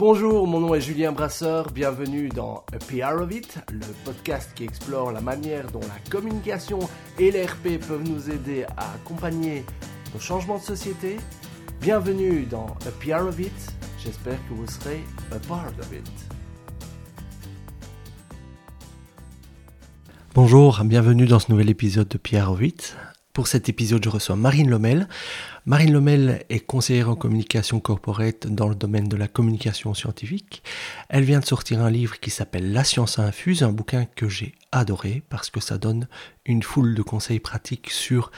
Bonjour, mon nom est Julien Brasseur, bienvenue dans A PR of It, le podcast qui explore la manière dont la communication et l'ERP peuvent nous aider à accompagner nos changements de société. Bienvenue dans A PR of It, j'espère que vous serez a part of it. Bonjour, bienvenue dans ce nouvel épisode de PR of It. Pour cet épisode, je reçois Marine Lomel. Marine Lomel est conseillère en communication corporate dans le domaine de la communication scientifique. Elle vient de sortir un livre qui s'appelle La science infuse, un bouquin que j'ai adoré parce que ça donne une foule de conseils pratiques sur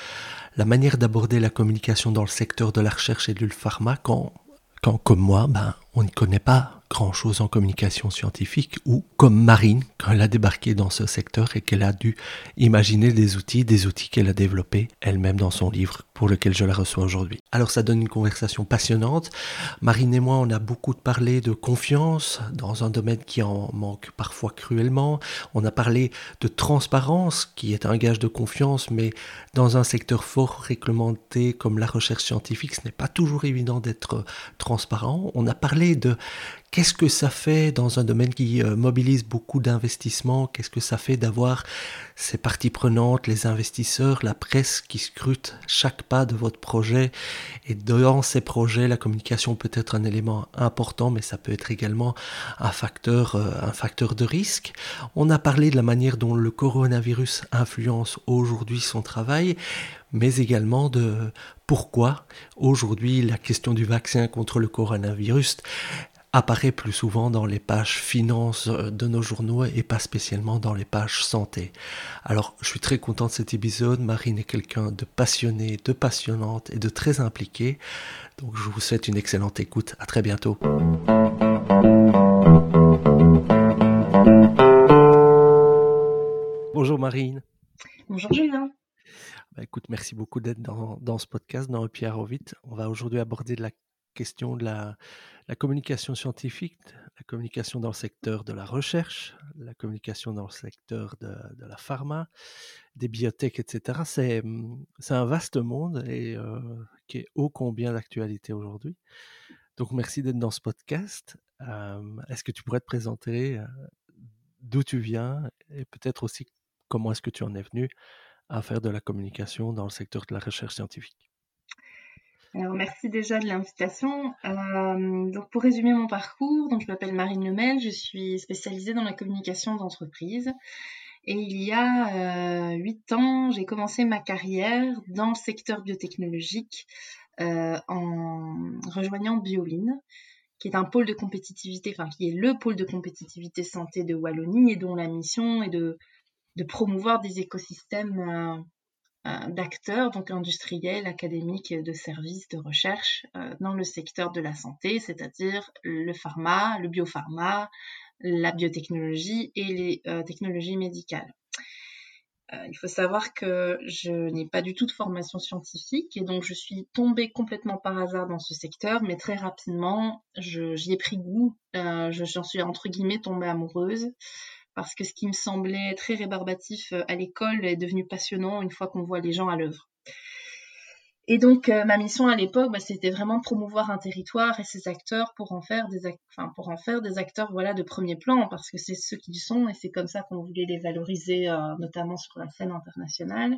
la manière d'aborder la communication dans le secteur de la recherche et du pharma quand, quand comme moi, ben, on ne connaît pas grand-chose en communication scientifique ou comme Marine quand elle a débarqué dans ce secteur et qu'elle a dû imaginer des outils, des outils qu'elle a développés elle-même dans son livre pour lequel je la reçois aujourd'hui. Alors ça donne une conversation passionnante. Marine et moi, on a beaucoup parlé de confiance dans un domaine qui en manque parfois cruellement. On a parlé de transparence qui est un gage de confiance, mais dans un secteur fort réglementé comme la recherche scientifique, ce n'est pas toujours évident d'être transparent. On a parlé de Qu'est-ce que ça fait dans un domaine qui euh, mobilise beaucoup d'investissements? Qu'est-ce que ça fait d'avoir ces parties prenantes, les investisseurs, la presse qui scrute chaque pas de votre projet? Et dans ces projets, la communication peut être un élément important, mais ça peut être également un facteur, euh, un facteur de risque. On a parlé de la manière dont le coronavirus influence aujourd'hui son travail mais également de pourquoi aujourd'hui la question du vaccin contre le coronavirus apparaît plus souvent dans les pages finances euh, de nos journaux et pas spécialement dans les pages santé. Alors, je suis très content de cet épisode. Marine est quelqu'un de passionné, de passionnante et de très impliqué. Donc, je vous souhaite une excellente écoute. À très bientôt. Bonjour Marine. Bonjour Julien. Bah, écoute, merci beaucoup d'être dans, dans, ce podcast, dans Pierre Rovit. On va aujourd'hui aborder la question de la, communication scientifique, la communication dans le secteur de la recherche, la communication dans le secteur de, la pharma, des biotech, etc. Mmh, c'est un vaste monde et euh, qui est ô combien d'actualité aujourd'hui. Donc merci d'être dans ce podcast. est-ce que tu pourrais te présenter euh, d'où tu viens et peut-être aussi comment est-ce que tu en es venu à faire de la communication dans le secteur de la recherche scientifique? Alors, merci déjà de l'invitation. Euh, donc, pour résumer mon parcours, donc, je m'appelle Marine Lemel, je suis spécialisée dans la communication d'entreprise. Et il y a euh, huit ans, j'ai commencé ma carrière dans le secteur biotechnologique euh, en rejoignant Bioline, qui est un pôle de compétitivité, enfin qui est le pôle de compétitivité santé de Wallonie et dont la mission est de, de promouvoir des écosystèmes euh, d'acteurs, donc industriels, académiques, de services, de recherche euh, dans le secteur de la santé, c'est-à-dire le pharma, le biopharma, la biotechnologie et les euh, technologies médicales. il faut savoir que je n'ai pas du tout de formation scientifique et donc je suis tombée complètement par hasard dans ce secteur, mais très rapidement, j'y ai pris goût, j'en suis entre guillemets tombée amoureuse parce que ce qui me semblait très rébarbatif euh, à l'école est devenu passionnant une fois qu'on voit les gens à l'œuvre. Et donc euh, ma mission à l'époque, bah, c'était vraiment promouvoir un territoire et ses acteurs pour en faire des, acteurs voilà de premier plan parce que c'est ceux qu'ils sont et c'est comme ça qu'on voulait les valoriser euh, notamment sur la scène internationale.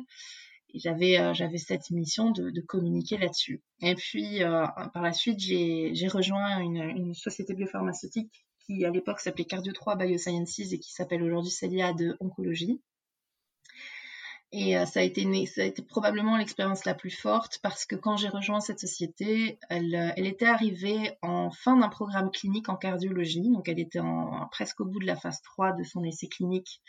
J'avais cette mission de, communiquer là-dessus. Et puis par la suite j'ai rejoint une société biopharmaceutique qui à l'époque s'appelait Cardio 3 Biosciences et qui s'appelle aujourd'hui Celia de Oncologie. Et euh, ça, a été, ça a été probablement l'expérience la plus forte parce que quand j'ai rejoint cette société, elle, euh, elle était arrivée en fin d'un programme clinique en cardiologie. Donc elle était en, presque au bout de la phase 3 de son essai clinique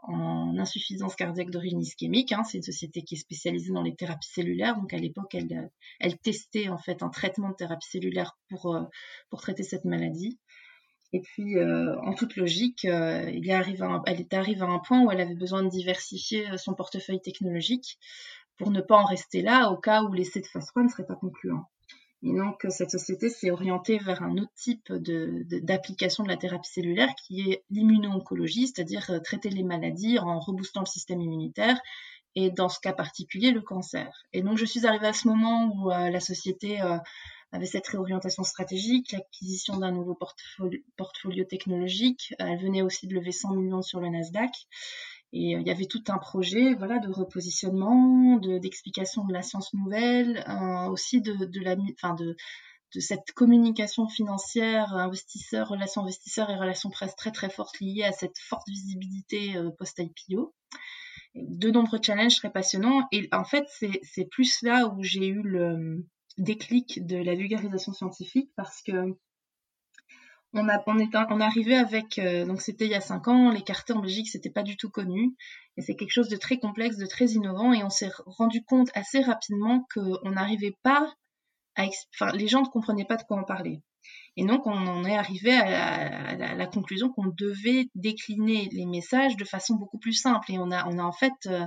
en insuffisance cardiaque d'origine ischémique. Hein. C'est une société qui est spécialisée dans les thérapies cellulaires. Donc à l'époque, elle, elle testait en fait un traitement de thérapie cellulaire pour, euh, pour traiter cette maladie. Et puis, euh, en toute logique, euh, arrive elle est arrivée à un point où elle avait besoin de diversifier euh, son portefeuille technologique pour ne pas en rester là au cas où l'essai de phase 3 ne serait pas concluant. Et donc, cette société s'est orientée vers un autre type d'application de, de, la thérapie cellulaire qui est l'immuno-oncologie, c'est-à-dire traiter les maladies en reboostant le système immunitaire et dans ce cas particulier, le cancer. Et donc, je suis arrivée à ce moment où la société avait cette réorientation stratégique, l'acquisition d'un nouveau portfolio, technologique. Elle venait aussi de lever 100 millions sur le Nasdaq. Et il y avait tout un projet voilà, de repositionnement, d'explication de, la science nouvelle, aussi de, de la, enfin de, de cette communication financière, investisseurs, relations investisseurs et relations presse très très fortes liées à cette forte visibilité euh, post-IPO. De nombreux challenges très passionnants. Et en fait, c'est plus là où j'ai eu le déclic de la vulgarisation scientifique parce que on, est, on avec, euh, donc c'était il y a cinq ans, les cartes en Belgique, c'était pas du tout connu. Et c'est quelque chose de très complexe, de très innovant. Et on s'est rendu compte assez rapidement qu'on n'arrivait pas enfin, les gens ne comprenaient pas de quoi on parlait. Et donc, on en est arrivé à la, conclusion qu'on devait décliner les messages de façon beaucoup plus simple. Et on a, on a en fait euh,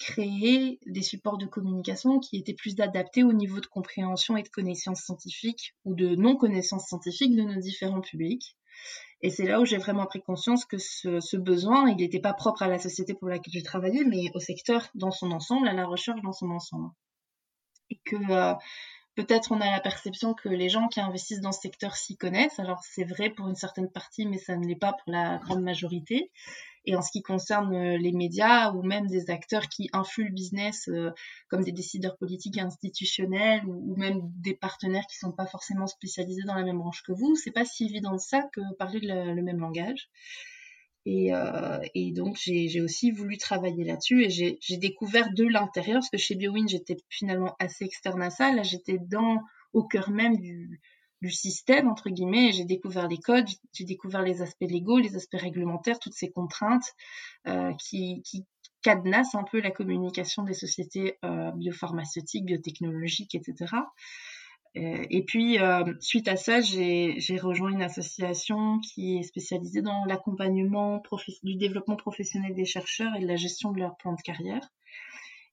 créé des supports de communication qui étaient plus adaptés au niveau de compréhension et de connaissances scientifiques ou de non-connaissances scientifiques de nos différents publics. Et c'est là où j'ai vraiment pris conscience que ce, besoin, il n'était pas propre à la société pour laquelle je travaillais, mais au secteur dans son ensemble, à la recherche dans son ensemble. Et que euh, Peut-être on a la perception que les gens qui investissent dans ce secteur s'y connaissent. Alors c'est vrai pour une certaine partie, mais ça ne l'est pas pour la grande majorité. Et en ce qui concerne euh, les médias ou même des acteurs qui influent le business, euh, comme des décideurs politiques institutionnels ou, même des partenaires qui ne sont pas forcément spécialisés dans la même branche que vous, c'est pas si évident de ça que parler le même langage. Et, euh, et, donc, j'ai aussi voulu travailler là-dessus et j'ai découvert de l'intérieur, parce que chez BioWin, j'étais finalement assez externe à ça. Là, j'étais dans au cœur même du, du système, entre guillemets, j'ai découvert les codes, j'ai découvert les aspects légaux, les aspects réglementaires, toutes ces contraintes euh, qui, qui cadenassent un peu la communication des sociétés euh, biopharmaceutiques, biotechnologiques, etc. Euh, et puis, euh, suite à ça, j'ai rejoint une association qui est spécialisée dans l'accompagnement du développement professionnel des chercheurs et de la gestion de leur plan de carrière.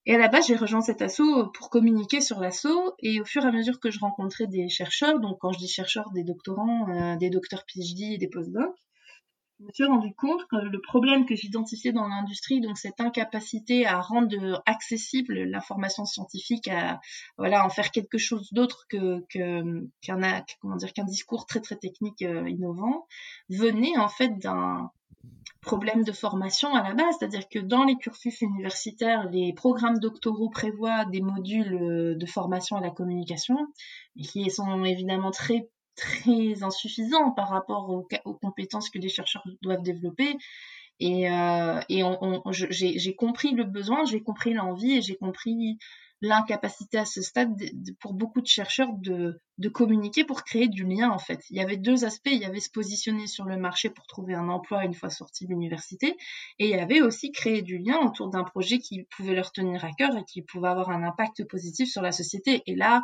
Et à la base, j'ai rejoint cet assaut pour communiquer sur l'assaut. Et au fur et à mesure que je rencontrais des chercheurs, donc quand je dis chercheurs, des doctorants, euh, des docteurs PhD et des postdocs, je me suis rendu compte que le problème que j'identifiais dans l'industrie, donc cette incapacité à rendre accessible l'information scientifique, à voilà en faire quelque chose d'autre que qu'un comment dire qu'un discours très très technique euh, innovant, venait en fait d'un problème de formation à la base, c'est-à-dire que dans les cursus universitaires, les programmes doctoraux prévoient des modules euh, de formation à la communication, qui sont évidemment très très insuffisant par rapport aux, compétences que les chercheurs doivent développer. Et, euh, j'ai compris le besoin, j'ai compris l'envie et j'ai compris l'incapacité à ce stade pour beaucoup de chercheurs de, communiquer pour créer du lien en fait. Il y avait deux aspects, il y avait se positionner sur le marché pour trouver un emploi une fois sorti de l'université et il y avait aussi créer du lien autour d'un projet qui pouvait leur tenir à cœur et qui pouvait avoir un impact positif sur la société. Et là,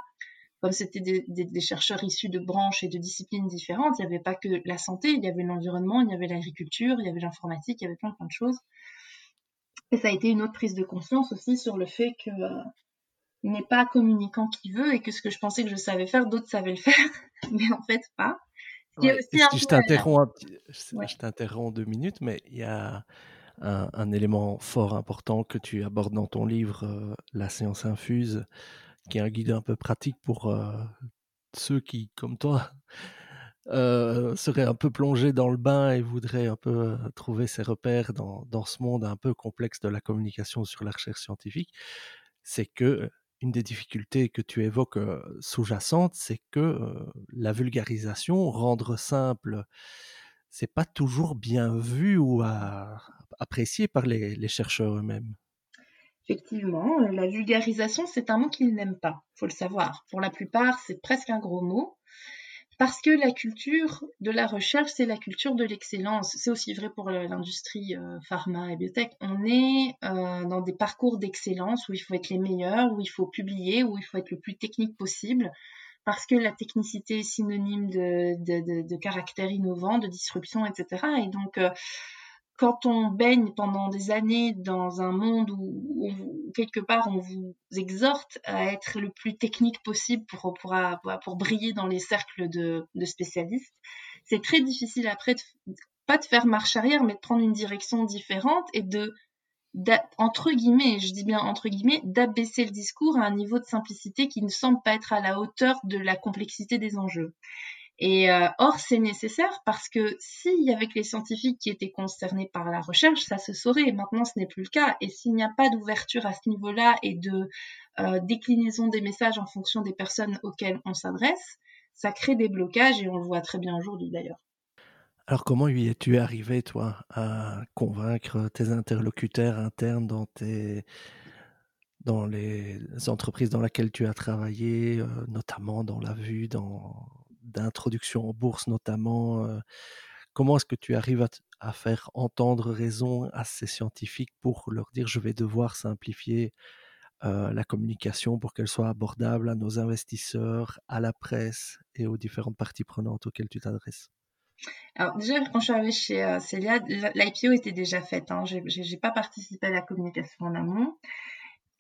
comme c'était des, chercheurs issus de branches et de disciplines différentes, il n'y avait pas que la santé, il y avait l'environnement, il y avait l'agriculture, il y avait l'informatique, il y avait plein, plein de choses. Et ça a été une autre prise de conscience aussi sur le fait que euh, n'est pas communicant qui veut et que ce que je pensais que je savais faire, d'autres savaient le faire, mais en fait pas. je t'interromps je t'interromps deux minutes, mais il y a un, élément fort important que tu abordes dans ton livre, euh, La séance infuse, qui est un guide un peu pratique pour euh, ceux qui, comme toi, euh, seraient un peu plongés dans le bain et voudraient un peu trouver ses repères dans, dans, ce monde un peu complexe de la communication sur la recherche scientifique, c'est que une des difficultés que tu évoques sous-jacente, c'est que la vulgarisation, rendre simple, c'est pas toujours bien vu ou apprécié par les, chercheurs eux-mêmes? Effectivement, la vulgarisation, c'est un mot qu'ils n'aiment pas, faut le savoir. Pour la plupart, c'est presque un gros mot. Parce que la culture de la recherche, c'est la culture de l'excellence. C'est aussi vrai pour l'industrie euh, pharma et biotech. On est euh, dans des parcours d'excellence où il faut être les meilleurs, où il faut publier, où il faut être le plus technique possible, parce que la technicité est synonyme de, caractère innovant, de disruption, etc. Et donc, quand on baigne pendant des années dans un monde où, quelque part on vous exhorte à être le plus technique possible pour, briller dans les cercles de, spécialistes, c'est très difficile après, pas de faire marche arrière, mais de prendre une direction différente et de entre guillemets, je dis bien entre guillemets, d'abaisser le discours à un niveau de simplicité qui ne semble pas être à la hauteur de la complexité des enjeux. Et euh, or, c'est nécessaire parce que s'il y avait que les scientifiques qui étaient concernés par la recherche, ça se saurait. Maintenant, ce n'est plus le cas. Et s'il n'y a pas d'ouverture à ce niveau-là et de euh, déclinaison des messages en fonction des personnes auxquelles on s'adresse, ça crée des blocages et on le voit très bien aujourd'hui d'ailleurs. Alors comment y es-tu arrivé, toi, à convaincre tes interlocuteurs internes dans, tes... dans les entreprises dans lesquelles tu as travaillé, euh, notamment dans la vue dans... d'introduction en bourse notamment Comment est-ce que tu arrives à, faire entendre raison à ces scientifiques pour leur dire je vais devoir simplifier la communication pour qu'elle soit abordable à nos investisseurs, à la presse et aux différentes parties prenantes auxquelles tu t'adresses? Alors déjà, quand je suis arrivée chez euh, Celia, l'IPO était déjà faite. Hein. Je n'ai pas participé à la communication en amont.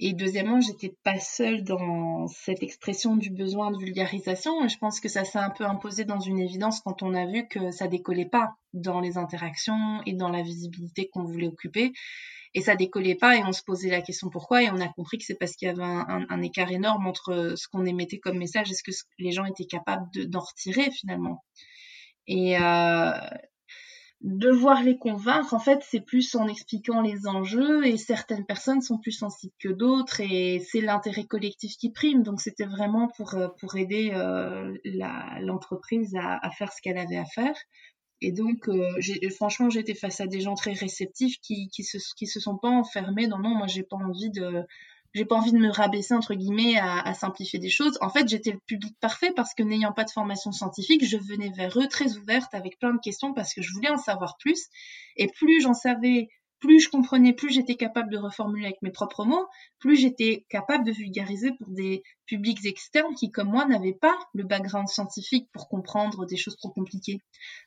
Et deuxièmement, j'étais pas seule dans cette expression du besoin de vulgarisation. Je pense que ça s'est un peu imposé dans une évidence quand on a vu que ça décollait pas dans les interactions et dans la visibilité qu'on voulait occuper. Et ça décollait pas et on se posait la question pourquoi et on a compris que c'est parce qu'il y avait un, écart énorme entre ce qu'on émettait comme message et ce que les gens étaient capables d'en retirer finalement. Et euh, devoir les convaincre, en fait, c'est plus en expliquant les enjeux et certaines personnes sont plus sensibles que d'autres et c'est l'intérêt collectif qui prime. Donc c'était vraiment pour, euh, pour aider euh, l'entreprise à, faire ce qu'elle avait à faire. Et donc, euh, franchement, j'étais face à des gens très réceptifs qui, qui, se, qui se sont pas enfermés dans non, moi j'ai pas envie de j'ai pas envie de me rabaisser entre guillemets à, simplifier des choses. En fait, j'étais le public parfait parce que n'ayant pas de formation scientifique, je venais vers eux très ouverte avec plein de questions parce que je voulais en savoir plus. Et plus j'en savais plus je comprenais, plus j'étais capable de reformuler avec mes propres mots, plus j'étais capable de vulgariser pour des publics externes qui, comme moi, n'avaient pas le background scientifique pour comprendre des choses trop compliquées.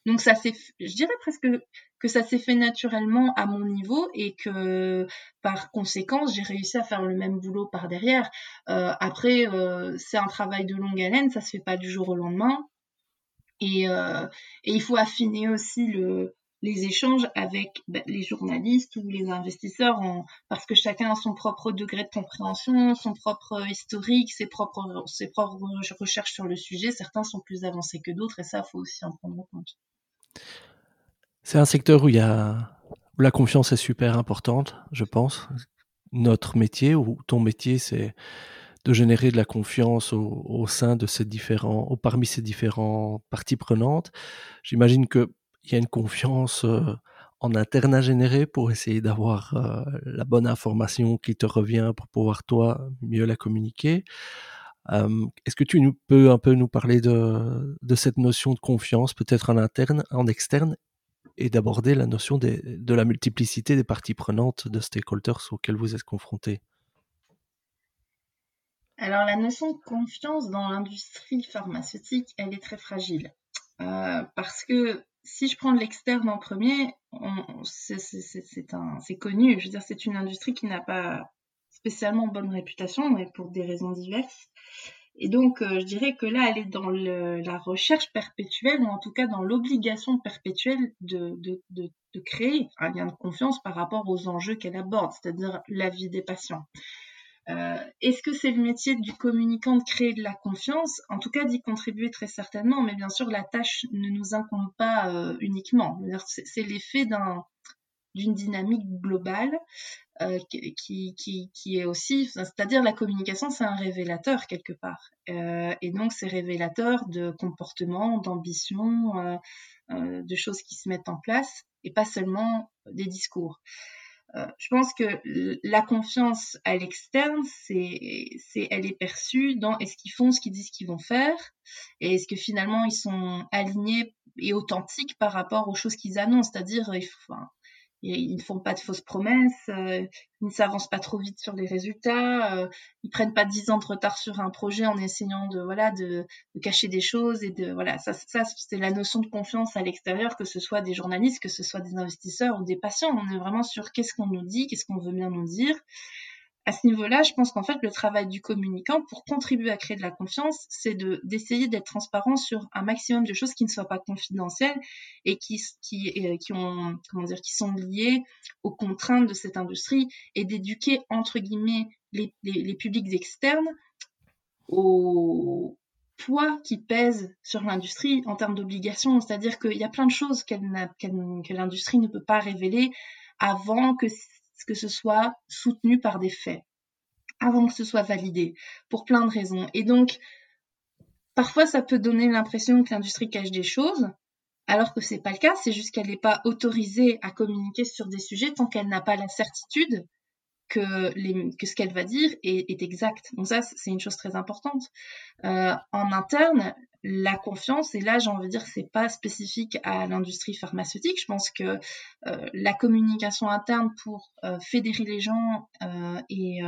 Donc ça s'est, je dirais presque que ça s'est fait naturellement à mon niveau et que par conséquent, j'ai réussi à faire le même boulot par derrière. Euh, après, euh, c'est un travail de longue haleine, ça se fait pas du jour au lendemain. Et, euh, et il faut affiner aussi le, les échanges avec ben, les journalistes ou les investisseurs parce que chacun a son propre degré de compréhension, son propre historique, ses propres, ses propres recherches sur le sujet. Certains sont plus avancés que d'autres et ça, il faut aussi en prendre compte. C'est un secteur où, la confiance est super importante, je pense. Notre métier ou ton métier, c'est de générer de la confiance au, sein de ces différents, au, parmi ces différentes parties prenantes. J'imagine que il y a une confiance en interne à générer pour essayer d'avoir la bonne information qui te revient pour pouvoir toi mieux la communiquer. Est-ce que tu peux un peu nous parler de, cette notion de confiance, peut-être en interne, en externe, et d'aborder la notion de la multiplicité des parties prenantes de stakeholders auxquels vous êtes confrontés? Alors la notion de confiance dans l'industrie pharmaceutique, elle est très fragile. Parce que si je prends l'externe en premier, c'est connu. Je veux dire, c'est une industrie qui n'a pas spécialement bonne réputation, mais pour des raisons diverses. Et donc, euh, je dirais que là, elle est dans la recherche perpétuelle, ou en tout cas dans l'obligation perpétuelle de, créer un lien de confiance par rapport aux enjeux qu'elle aborde, c'est-à-dire la vie des patients. Euh, Est-ce que c'est le métier du communicant de créer de la confiance? En tout cas, d'y contribuer très certainement, mais bien sûr, la tâche ne nous incombe pas euh, uniquement. C'est l'effet d'une dynamique globale euh, qui, est aussi, c'est-à-dire la communication, c'est un révélateur quelque part. Et donc, c'est révélateur de comportements, d'ambitions, euh, euh, de choses qui se mettent en place, et pas seulement des discours. Je pense que la confiance à l'externe, c'est, c'est, elle est perçue dans est-ce qu'ils font ce qu'ils disent qu'ils vont faire et est-ce que finalement ils sont alignés et authentiques par rapport aux choses qu'ils annoncent, c'est-à-dire ils ne font pas de fausses promesses, euh, ils ne s'avancent pas trop vite sur les résultats, euh, ils prennent pas dix ans de retard sur un projet en essayant de voilà de, cacher des choses et de voilà ça c'est la notion de confiance à l'extérieur que ce soit des journalistes, que ce soit des investisseurs ou des patients, on est vraiment sur qu'est-ce qu'on nous dit, qu'est-ce qu'on veut bien nous dire. À ce niveau-là, je pense qu'en fait, le travail du communicant pour contribuer à créer de la confiance, c'est de d'essayer d'être transparent sur un maximum de choses qui ne soient pas confidentielles et qui qui euh, qui ont comment dire qui sont liées aux contraintes de cette industrie et d'éduquer entre guillemets les, les, publics externes au poids qui pèse sur l'industrie en termes d'obligations, c'est-à-dire qu'il y a plein de choses que l'industrie ne peut pas révéler avant que que ce soit soutenu par des faits, avant que ce soit validé, pour plein de raisons. Et donc, parfois, ça peut donner l'impression que l'industrie cache des choses, alors que c'est pas le cas, c'est juste qu'elle n'est pas autorisée à communiquer sur des sujets tant qu'elle n'a pas la certitude que, que ce qu'elle va dire est, est, exact. Donc ça, c'est une chose très importante. Euh, en interne, la confiance, et là j'ai envie de dire c'est pas spécifique à l'industrie pharmaceutique, je pense que euh, la communication interne pour euh, fédérer les gens euh, et,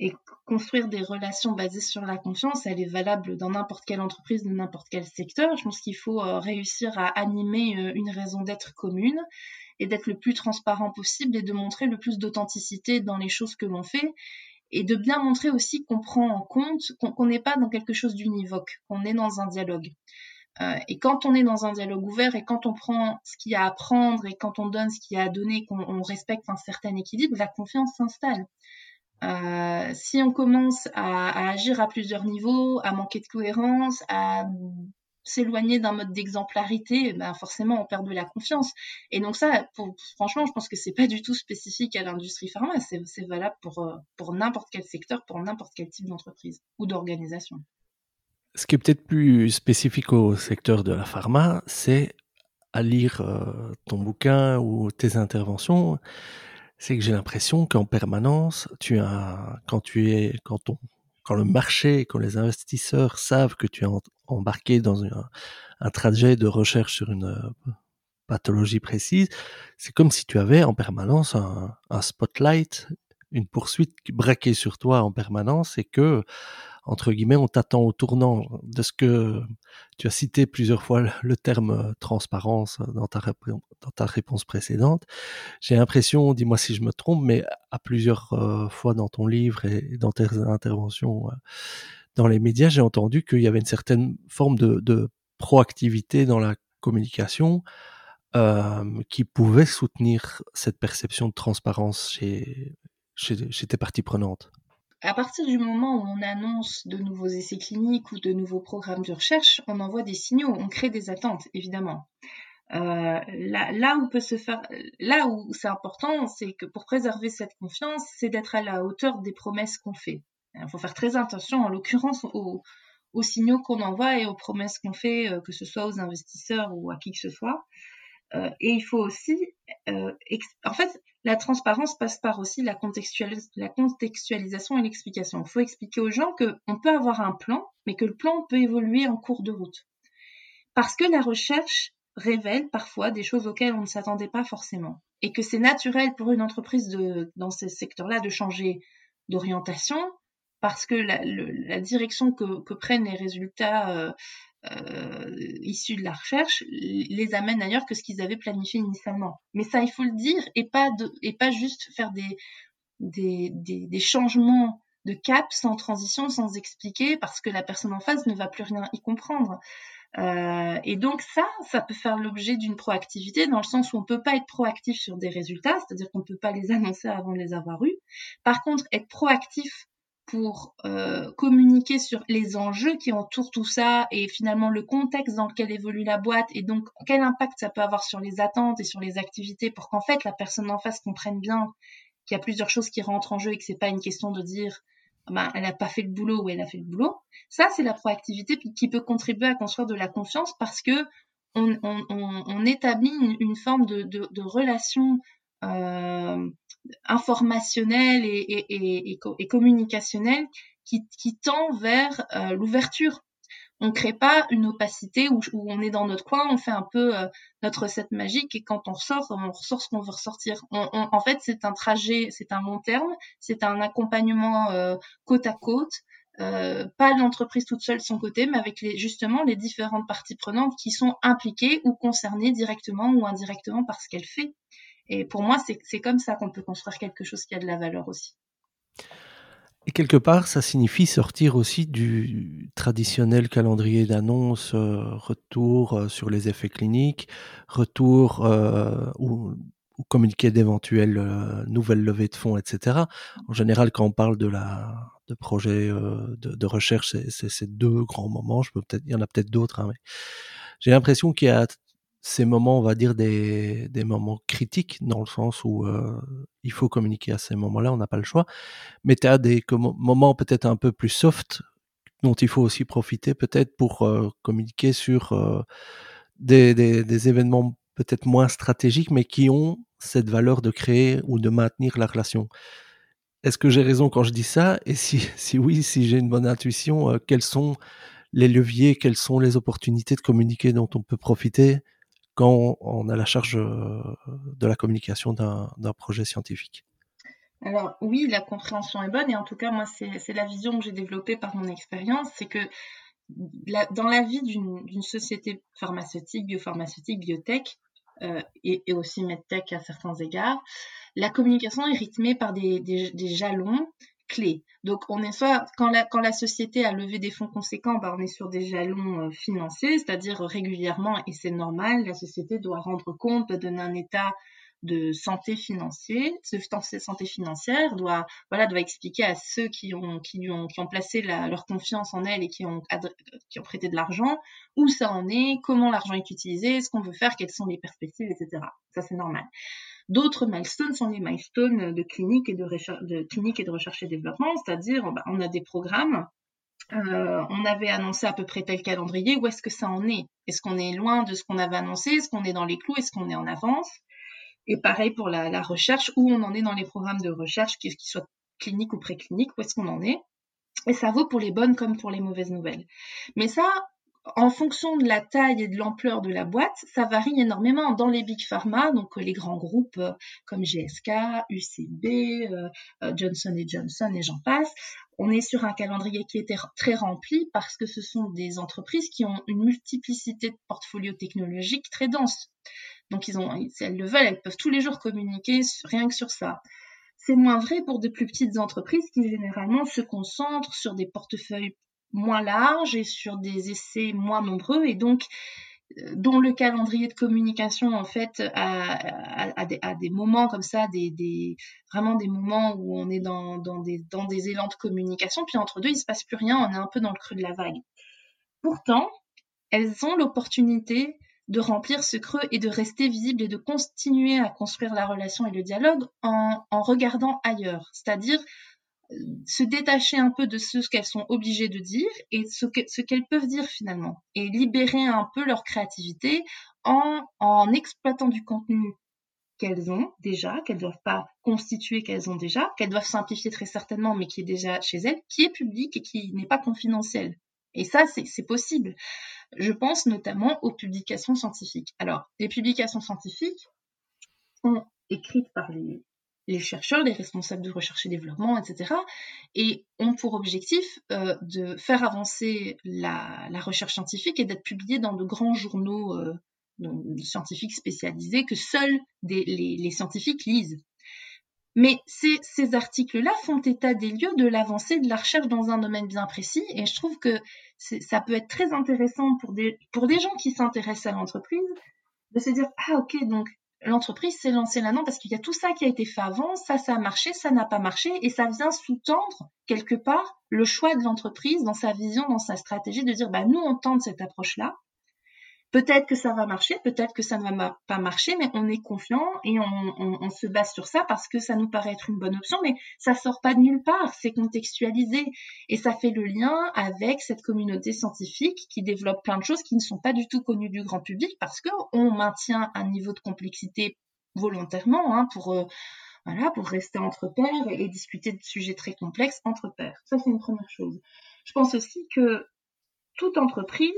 et, construire des relations basées sur la confiance, elle est valable dans n'importe quelle entreprise, de n'importe quel secteur. Je pense qu'il faut réussir à animer une raison d'être commune et d'être le plus transparent possible et de montrer le plus d'authenticité dans les choses que l'on fait et de bien montrer aussi qu'on prend en compte qu'on n'est pas dans quelque chose d'univoque, qu'on est dans un dialogue. Euh, et quand on est dans un dialogue ouvert et quand on prend ce qu'il y a à prendre et quand on donne ce qu'il y a à donner, qu'on respecte un certain équilibre, la confiance s'installe. Euh, si on commence à, à, agir à plusieurs niveaux, à manquer de cohérence, à s'éloigner d'un mode d'exemplarité, ben forcément on perd de la confiance. Et donc ça, franchement, je pense que c'est pas du tout spécifique à l'industrie pharma, c'est valable pour, euh, pour n'importe quel secteur, pour n'importe quel type d'entreprise ou d'organisation. Ce qui est peut-être plus spécifique au secteur de la pharma, c'est à lire euh, ton bouquin ou tes interventions, c'est que j'ai l'impression qu'en permanence, tu as, quand tu es, quand on, quand le marché, quand les investisseurs savent que tu es embarqué dans un, trajet de recherche sur une euh, pathologie précise, c'est comme si tu avais en permanence un, un spotlight, une poursuite braquée sur toi en permanence et que entre guillemets, on t'attend au tournant de ce que tu as cité plusieurs fois le terme euh, transparence dans ta, dans ta réponse précédente. J'ai l'impression, dis-moi si je me trompe, mais à plusieurs euh, fois dans ton livre et dans tes interventions euh, dans les médias, j'ai entendu qu'il y avait une certaine forme de, proactivité dans la communication qui pouvait soutenir cette perception de transparence chez, chez tes parties prenantes à partir du moment où on annonce de nouveaux essais cliniques ou de nouveaux programmes de recherche, on envoie des signaux, on crée des attentes, évidemment. Euh, là, là, où peut se faire, là où c'est important, c'est que pour préserver cette confiance, c'est d'être à la hauteur des promesses qu'on fait. Il faut faire très attention, en l'occurrence, aux, aux signaux qu'on envoie et aux promesses qu'on fait, euh, que ce soit aux investisseurs ou à qui que ce soit. Euh, et il faut aussi, euh, en fait, la transparence passe par aussi la, contextualisation et l'explication. Il faut expliquer aux gens qu'on peut avoir un plan, mais que le plan peut évoluer en cours de route. Parce que la recherche révèle parfois des choses auxquelles on ne s'attendait pas forcément. Et que c'est naturel pour une entreprise dans ces secteurs-là de changer d'orientation, parce que la, direction que, prennent les résultats euh, issus de la recherche les amènent ailleurs que ce qu'ils avaient planifié initialement. Mais ça, il faut le dire, et pas, et pas juste faire des, des, des, changements de cap sans transition, sans expliquer, parce que la personne en face ne va plus rien y comprendre. Euh, et donc ça, ça peut faire l'objet d'une proactivité dans le sens où on peut pas être proactif sur des résultats, c'est-à-dire qu'on peut pas les annoncer avant de les avoir eus. Par contre, être proactif pour euh, communiquer sur les enjeux qui entourent tout ça et finalement le contexte dans lequel évolue la boîte et donc quel impact ça peut avoir sur les attentes et sur les activités pour qu'en fait la personne en face comprenne bien qu'il y a plusieurs choses qui rentrent en jeu et que c'est pas une question de dire bah, elle n'a pas fait le boulot ou elle a fait le boulot. Ça, c'est la proactivité qui peut contribuer à construire de la confiance parce que on, on, on, établit une, une forme de, de, de relation informationnel et, et, et, et communicationnel qui, qui, tend vers euh, l'ouverture. On crée pas une opacité où, où, on est dans notre coin, on fait un peu euh, notre recette magique et quand on ressort, on ressort ce qu'on veut ressortir. On, on, en fait, c'est un trajet, c'est un long terme, c'est un accompagnement euh, côte à côte. Euh, pas l'entreprise toute seule de son côté, mais avec les, justement les différentes parties prenantes qui sont impliquées ou concernées directement ou indirectement par ce qu'elle fait. Et pour moi, c'est comme ça qu'on peut construire quelque chose qui a de la valeur aussi. Et quelque part, ça signifie sortir aussi du traditionnel calendrier d'annonce, euh, retour euh, sur les effets cliniques, retour euh, ou, communiquer d'éventuelles nouvelles levées de fonds, etc. En général, quand on parle de la de projets de, recherche, c'est ces deux grands moments. Il y en a peut-être d'autres, hein, mais j'ai l'impression qu'il y a ces moments, on va dire, des, des moments critiques, dans le sens où euh, il faut communiquer à ces moments-là, on n'a pas le choix. Mais tu as des moments peut-être un peu plus soft, dont il faut aussi profiter peut-être pour euh, communiquer sur euh, des, des, des, événements peut-être moins stratégiques, mais qui ont cette valeur de créer ou de maintenir la relation. Est-ce que j'ai raison quand je dis ça? Et si, si oui, si j'ai une bonne intuition, quels sont les leviers, quelles sont les opportunités de communiquer dont on peut profiter on a la charge euh, de la communication d'un projet scientifique. Alors oui, la compréhension est bonne et en tout cas moi c'est la vision que j'ai développée par mon expérience, c'est que dans la vie d'une société pharmaceutique, biopharmaceutique, biotech euh, et, aussi medtech à certains égards, la communication est rythmée par des jalons Donc, on est soit, quand la, société a levé des fonds conséquents, bah, on est sur des jalons euh, financiers, c'est-à-dire régulièrement, et c'est normal, la société doit rendre compte, donner un état de santé financière, de santé financière doit, doit expliquer à ceux qui ont, qui ont, qui ont placé leur confiance en elle et qui ont, qui ont prêté de l'argent, où ça en est, comment l'argent est utilisé, ce qu'on veut faire, quelles sont les perspectives, etc. Ça, c'est normal. D'autres milestones sont les milestones de clinique et de, recherche, clinique et, de recherche et développement, c'est-à-dire bah, on a des programmes, euh, on avait annoncé à peu près tel calendrier, où est-ce que ça en est? Est-ce qu'on est loin de ce qu'on avait annoncé? Est-ce qu'on est dans les clous? Est-ce qu'on est en avance? Et pareil pour la, recherche, où on en est dans les programmes de recherche, qu'ils soient cliniques ou précliniques, où est-ce qu'on en est? Et ça vaut pour les bonnes comme pour les mauvaises nouvelles. Mais ça, en fonction de la taille et de l'ampleur de la boîte, ça varie énormément. Dans les big pharma, donc euh, les grands groupes euh, comme GSK, UCB, euh, Johnson Johnson et j'en passe, on est sur un calendrier qui est très rempli parce que ce sont des entreprises qui ont une multiplicité de portfolios technologiques très dense. Donc, ont, si elles le veulent, elles peuvent tous les jours communiquer rien que sur ça. C'est moins vrai pour de plus petites entreprises qui généralement se concentrent sur des portefeuilles moins large et sur des essais moins nombreux et donc euh, dont le calendrier de communication en fait a, des, moments comme ça, des, vraiment des moments où on est dans, des, dans des élans de communication, puis entre deux il se passe plus rien, on est un peu dans le creux de la vague. Pourtant, elles ont l'opportunité de remplir ce creux et de rester visibles et de continuer à construire la relation et le dialogue en, en regardant ailleurs, c'est-à-dire se détacher un peu de ce qu'elles sont obligées de dire et ce qu'elles peuvent dire finalement et libérer un peu leur créativité en, en exploitant du contenu qu'elles ont déjà, qu'elles doivent pas constituer, qu'elles ont déjà, qu'elles doivent simplifier très certainement, mais qui est déjà chez elles, qui est public et qui n'est pas confidentiel. Et ça, c'est possible. Je pense notamment aux publications scientifiques. Alors, les publications scientifiques sont écrites par les, les chercheurs, les responsables de recherche et développement, etc., et ont pour objectif euh, de faire avancer la, recherche scientifique et d'être publiés dans de grands journaux euh, scientifiques spécialisés que seuls les, scientifiques lisent. Mais ces, articles-là font état des lieux de l'avancée de la recherche dans un domaine bien précis, et je trouve que ça peut être très intéressant pour des gens qui s'intéressent à l'entreprise de se dire, ah ok, donc l'entreprise s'est lancée là-dedans parce qu'il y a tout ça qui a été fait avant, ça, ça a marché, ça n'a pas marché, et ça vient sous-tendre quelque part le choix de l'entreprise dans sa vision, dans sa stratégie de dire, bah, nous, on tente cette approche-là, Peut-être que ça va marcher, peut-être que ça ne va pas marcher, mais on est confiant et on, se base sur ça parce que ça nous paraît être une bonne option, mais ça sort pas de nulle part, c'est contextualisé et ça fait le lien avec cette communauté scientifique qui développe plein de choses qui ne sont pas du tout connues du grand public parce qu'on maintient un niveau de complexité volontairement hein, pour euh, voilà pour rester entre pairs et discuter de sujets très complexes entre pairs. Ça c'est une première chose. Je pense aussi que toute entreprise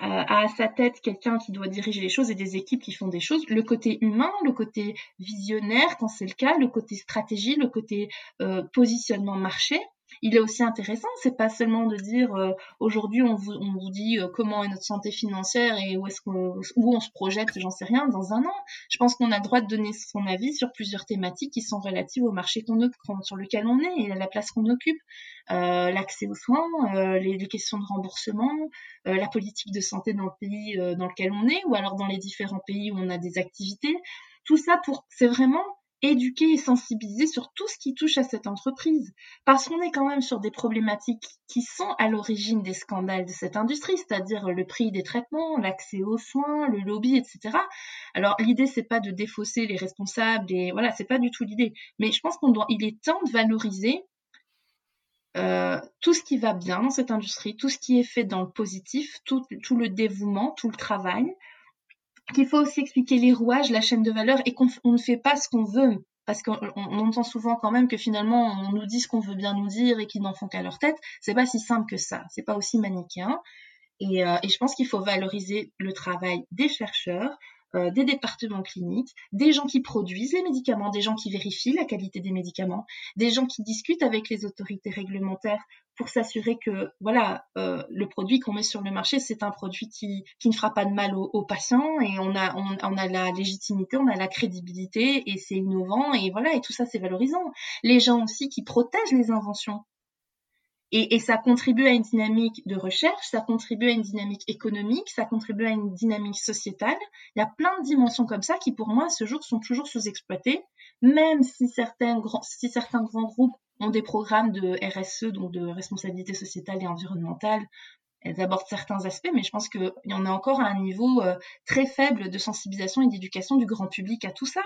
à sa tête quelqu'un qui doit diriger les choses et des équipes qui font des choses. Le côté humain, le côté visionnaire quand c'est le cas, le côté stratégie, le côté euh, positionnement marché. Il est aussi intéressant. C'est pas seulement de dire euh, aujourd'hui on vous, on vous dit euh, comment est notre santé financière et où est-ce qu'on où on se projette, j'en sais rien, dans un an. Je pense qu'on a le droit de donner son avis sur plusieurs thématiques qui sont relatives au marché qu'on sur lequel on est et à la place qu'on occupe. Euh, l'accès aux soins, les, les, questions de remboursement, la politique de santé dans le pays dans lequel on est, ou alors dans les différents pays où on a des activités. Tout ça pour, c'est vraiment éduquer et sensibiliser sur tout ce qui touche à cette entreprise. Parce qu'on est quand même sur des problématiques qui sont à l'origine des scandales de cette industrie, c'est-à-dire le prix des traitements, l'accès aux soins, le lobby, etc. Alors l'idée c'est pas de défausser les responsables et voilà, c'est pas du tout l'idée. Mais je pense qu'on doit, il est temps de valoriser euh, tout ce qui va bien dans cette industrie, tout ce qui est fait dans le positif, tout, tout le dévouement, tout le travail, qu'il faut aussi expliquer les rouages, la chaîne de valeur et qu'on ne fait pas ce qu'on veut. Parce qu'on entend souvent quand même que finalement on nous dit ce qu'on veut bien nous dire et qu'ils n'en font qu'à leur tête. C'est pas si simple que ça. C'est pas aussi manichéen. Et, euh, et je pense qu'il faut valoriser le travail des chercheurs, euh, des départements cliniques, des gens qui produisent les médicaments, des gens qui vérifient la qualité des médicaments, des gens qui discutent avec les autorités réglementaires pour s'assurer que voilà euh, le produit qu'on met sur le marché c'est un produit qui, qui ne fera pas de mal aux, patients et on a on, a la légitimité, on a la crédibilité et c'est innovant et voilà et tout ça c'est valorisant. Les gens aussi qui protègent les inventions et, ça contribue à une dynamique de recherche, ça contribue à une dynamique économique, ça contribue à une dynamique sociétale. Il y a plein de dimensions comme ça qui, pour moi, à ce jour, sont toujours sous-exploitées, même si certains, grands, si certains grands groupes ont des programmes de RSE, donc de responsabilité sociétale et environnementale, elles abordent certains aspects, mais je pense qu'il y en a encore à un niveau euh, très faible de sensibilisation et d'éducation du grand public à tout ça.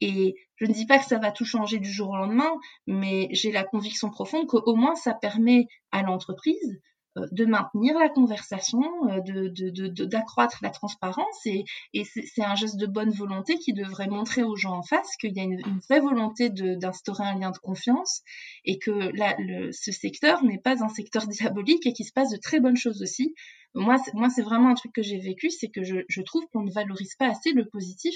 Et je ne dis pas que ça va tout changer du jour au lendemain, mais j'ai la conviction profonde qu'au moins ça permet à l'entreprise de maintenir la conversation, euh, de, d'accroître la transparence et, et c'est, un geste de bonne volonté qui devrait montrer aux gens en face qu'il y a une, vraie volonté d'instaurer un lien de confiance et que là, le, ce secteur n'est pas un secteur diabolique et qu'il se passe de très bonnes choses aussi. Moi, moi, c'est vraiment un truc que j'ai vécu, c'est que je, je trouve qu'on ne valorise pas assez le positif.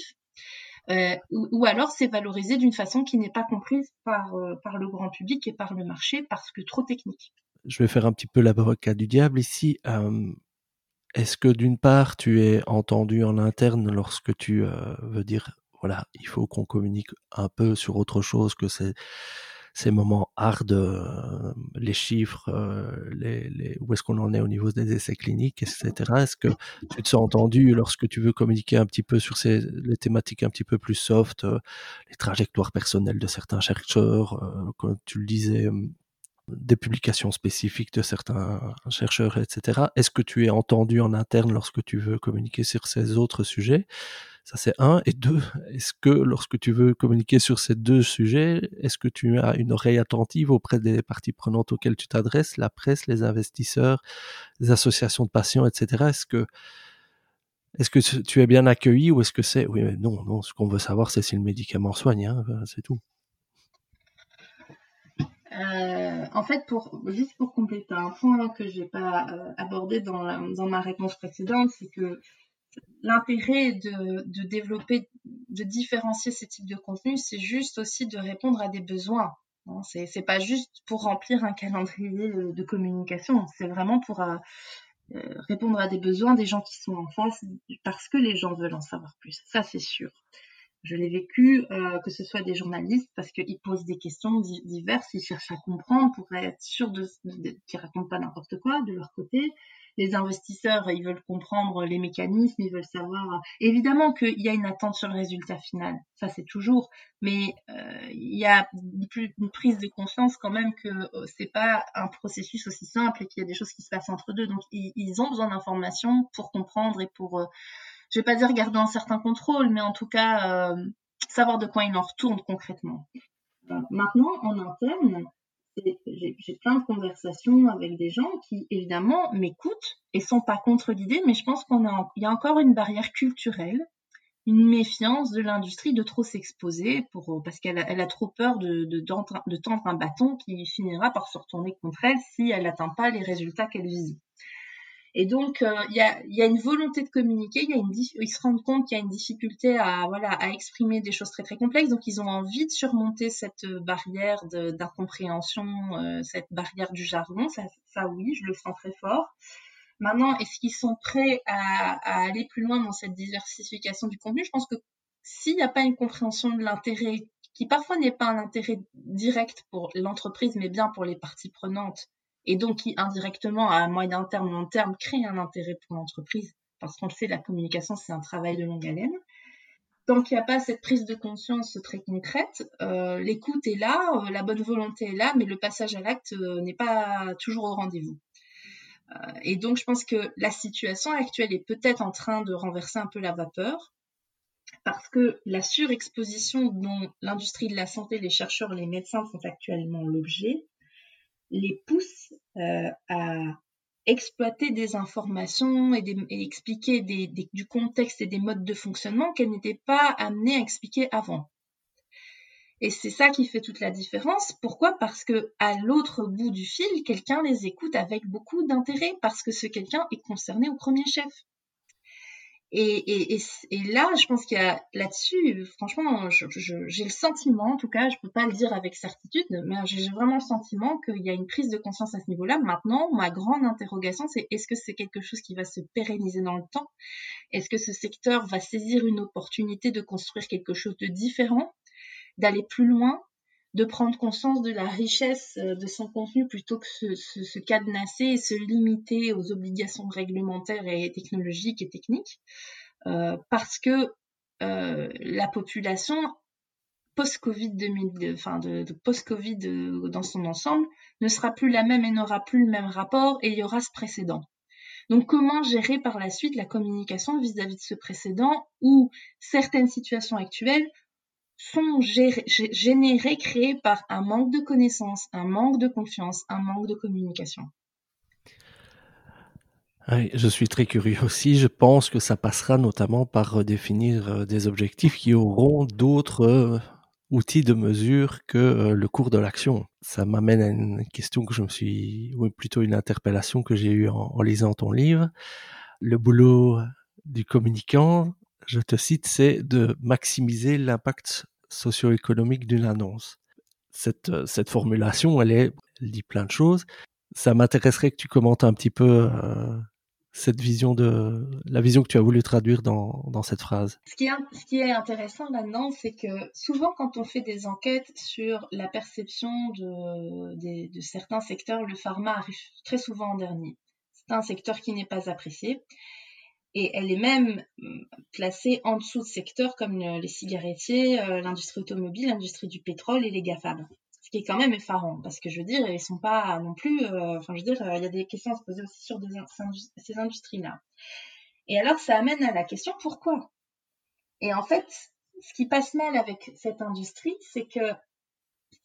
Euh, ou, alors c'est valorisé d'une façon qui n'est pas comprise par, euh, par le grand public et par le marché parce que trop technique je vais faire un petit peu l'avocat du diable ici. Est-ce que d'une part, tu es entendu en interne lorsque tu veux dire, voilà, il faut qu'on communique un peu sur autre chose que ces, ces moments hard, les chiffres, où est-ce qu'on en est au niveau des essais cliniques, etc. Est-ce que tu te sens entendu lorsque tu veux communiquer un petit peu sur ces, les thématiques un petit peu plus soft, les trajectoires personnelles de certains chercheurs, comme tu le disais, des publications spécifiques de certains chercheurs, etc. Est-ce que tu es entendu en interne lorsque tu veux communiquer sur ces autres sujets? Ça, c'est un. Et deux, est-ce que lorsque tu veux communiquer sur ces deux sujets, est-ce que tu as une oreille attentive auprès des parties prenantes auxquelles tu t'adresses, la presse, les investisseurs, les associations de patients, etc. Est-ce que est-ce que tu es bien accueilli ou est-ce que c'est oui mais non non ce qu'on veut savoir c'est si le médicament soigne hein, c'est tout euh, en fait, juste pour compléter un point que je n'ai pas euh, abordé dans, ma réponse précédente, c'est que l'intérêt de, développer, de différencier ces types de contenus, c'est juste aussi de répondre à des besoins. Hein, c'est, pas juste pour remplir un calendrier de communication, c'est vraiment pour euh, répondre à des besoins des gens qui sont en face parce que les gens veulent en savoir plus. Ça, c'est sûr. Je l'ai vécu, euh, que ce soit des journalistes, parce qu'ils posent des questions diverses, ils cherchent à comprendre pour être sûrs de, de, qu'ils racontent pas n'importe quoi de leur côté. Les investisseurs, ils veulent comprendre les mécanismes, ils veulent savoir. Évidemment qu'il y a une attente sur le résultat final, ça c'est toujours, mais euh, il y a une, une, prise de conscience quand même que euh, c'est pas un processus aussi simple et qu'il y a des choses qui se passent entre deux. Donc ils, ils ont besoin d'informations pour comprendre et pour euh, je vais pas dire garder un certain contrôle, mais en tout cas euh, savoir de quoi il en retourne concrètement. Euh, maintenant, en interne, j'ai plein de conversations avec des gens qui évidemment m'écoutent et sont pas contre l'idée, mais je pense qu'on a, il y a encore une barrière culturelle, une méfiance de l'industrie de trop s'exposer pour parce qu'elle a, trop peur de, de, de, tendre un bâton qui finira par se retourner contre elle si elle n'atteint pas les résultats qu'elle vise. Et donc, euh, il y, a, une volonté de communiquer, y a une, ils se rendent compte qu'il y a une difficulté à, voilà, à exprimer des choses très très complexes, donc ils ont envie de surmonter cette barrière d'incompréhension, euh, cette barrière du jargon, ça, ça, oui, je le sens très fort. Maintenant, est-ce qu'ils sont prêts à, à, aller plus loin dans cette diversification du contenu? Je pense que s'il n'y a pas une compréhension de l'intérêt, qui parfois n'est pas un intérêt direct pour l'entreprise, mais bien pour les parties prenantes, et donc qui indirectement à moyen terme, long terme, crée un intérêt pour l'entreprise, parce qu'on le sait, la communication, c'est un travail de longue haleine. Tant qu'il n'y a pas cette prise de conscience très concrète, euh, l'écoute est là, euh, la bonne volonté est là, mais le passage à l'acte euh, n'est pas toujours au rendez-vous. et donc, je pense que la situation actuelle est peut-être en train de renverser un peu la vapeur, parce que la surexposition dont l'industrie de la santé, les chercheurs, les médecins sont actuellement l'objet, les pousse euh, à exploiter des informations et, expliquer du contexte et des modes de fonctionnement qu'elles n'étaient pas amenées à expliquer avant. Et c'est ça qui fait toute la différence. Pourquoi? Parce que à l'autre bout du fil, quelqu'un les écoute avec beaucoup d'intérêt parce que ce quelqu'un est concerné au premier chef. Et, là, je pense qu'il y a là-dessus, franchement, j'ai le sentiment, en tout cas, je peux pas le dire avec certitude, mais j'ai vraiment le sentiment qu'il y a une prise de conscience à ce niveau-là. Maintenant, ma grande interrogation, c'est est-ce que c'est quelque chose qui va se pérenniser dans le temps? Est-ce que ce secteur va saisir une opportunité de construire quelque chose de différent, d'aller plus loin? De prendre conscience de la richesse euh, de son contenu plutôt que se, se, cadenasser et se limiter aux obligations réglementaires et technologiques et techniques, euh, parce que euh, la population post-Covid enfin post-Covid dans son ensemble ne sera plus la même et n'aura plus le même rapport et il y aura ce précédent. Donc comment gérer par la suite la communication vis à -vis de ce précédent où certaines situations actuelles sont générés, créés par un manque de connaissances, un manque de confiance, un manque de communication. je suis très curieux aussi. Je pense que ça passera notamment par redéfinir euh, des objectifs qui auront d'autres euh, outils de mesure que euh, le cours de l'action. Ça m'amène à une question que je me suis, ou plutôt une interpellation que j'ai eue en lisant ton livre. Le boulot du communicant, je te cite, c'est de maximiser l'impact socio-économique d'une annonce. Cette, euh, cette formulation, elle, est, dit plein de choses. Ça m'intéresserait que tu commentes un petit peu euh, cette vision de la vision que tu as voulu traduire dans, cette phrase. Ce qui est, intéressant là-dedans, c'est que souvent quand on fait des enquêtes sur la perception de certains secteurs, le pharma arrive très souvent en dernier. C'est un secteur qui n'est pas apprécié et elle est même hum, placée en dessous de secteurs comme les cigarettiers, euh, l'industrie automobile, l'industrie du pétrole et les GAFAM. Ce qui est quand même effarant, parce que je veux dire, ils sont pas non plus, euh, enfin je veux dire, il y a des questions à se poser aussi sur ces industries-là. Et alors ça amène à la question pourquoi? Et en fait, ce qui passe mal avec cette industrie, c'est que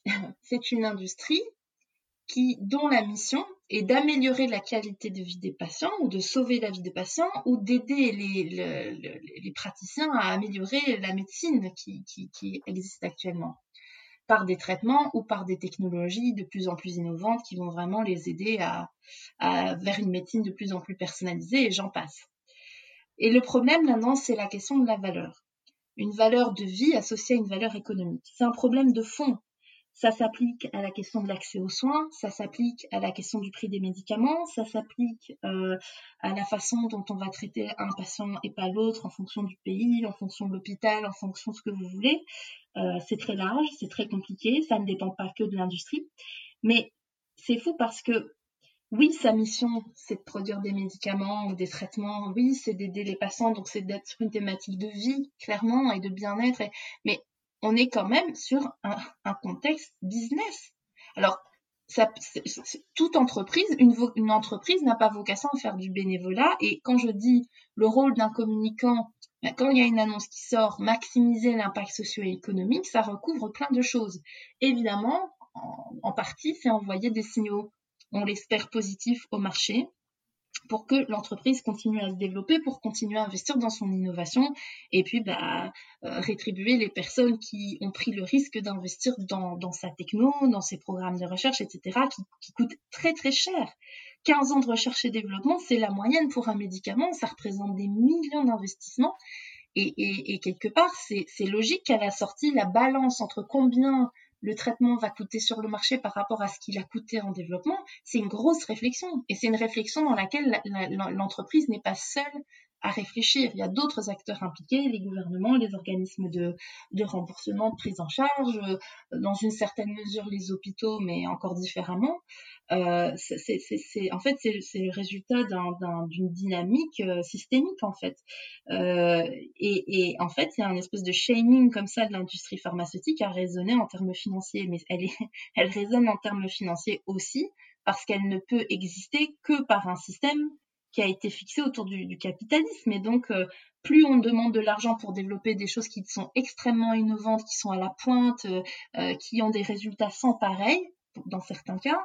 c'est une industrie qui, dont la mission est d'améliorer la qualité de vie des patients ou de sauver la vie des patients ou d'aider les, les, praticiens à améliorer la médecine qui, qui, existe actuellement par des traitements ou par des technologies de plus en plus innovantes qui vont vraiment les aider à, à vers une médecine de plus en plus personnalisée et j'en passe. Et le problème maintenant, c'est la question de la valeur. Une valeur de vie associée à une valeur économique. C'est un problème de fond ça s'applique à la question de l'accès aux soins, ça s'applique à la question du prix des médicaments, ça s'applique euh, à la façon dont on va traiter un patient et pas l'autre en fonction du pays, en fonction de l'hôpital, en fonction de ce que vous voulez. Euh, c'est très large, c'est très compliqué, ça ne dépend pas que de l'industrie. Mais c'est fou parce que oui, sa mission, c'est de produire des médicaments ou des traitements. Oui, c'est d'aider les patients, donc c'est d'être une thématique de vie, clairement, et de bien-être. Mais on est quand même sur un, contexte business. Alors, toute entreprise, une, une entreprise n'a pas vocation à faire du bénévolat. Et quand je dis le rôle d'un communicant, ben, quand il y a une annonce qui sort, maximiser l'impact socio-économique, ça recouvre plein de choses. Évidemment, en, en partie, c'est envoyer des signaux, on l'espère positifs au marché, pour que l'entreprise continue à se développer, pour continuer à investir dans son innovation et puis bah, euh, rétribuer les personnes qui ont pris le risque d'investir dans, dans, sa techno, dans ses programmes de recherche, etc., qui, coûtent très très cher. 15 ans de recherche et développement, c'est la moyenne pour un médicament, ça représente des millions d'investissements. Et, quelque part, c'est logique qu'à la sortie, la balance entre combien le traitement va coûter sur le marché par rapport à ce qu'il a coûté en développement, c'est une grosse réflexion. Et c'est une réflexion dans laquelle l'entreprise n'est pas seule à réfléchir. Il y a d'autres acteurs impliqués, les gouvernements, les organismes de, remboursement, de prise en charge, euh, dans une certaine mesure les hôpitaux, mais encore différemment. Euh, c'est, en fait, c'est, le résultat d'une dynamique euh, systémique, en fait. Et, en fait, il y a un espèce de shaming comme ça de l'industrie pharmaceutique à raisonner en termes financiers, mais elle résonne en termes financiers aussi parce qu'elle ne peut exister que par un système qui a été fixé autour du, capitalisme. Et donc, euh, plus on demande de l'argent pour développer des choses qui sont extrêmement innovantes, qui sont à la pointe, euh, euh, qui ont des résultats sans pareil, dans certains cas,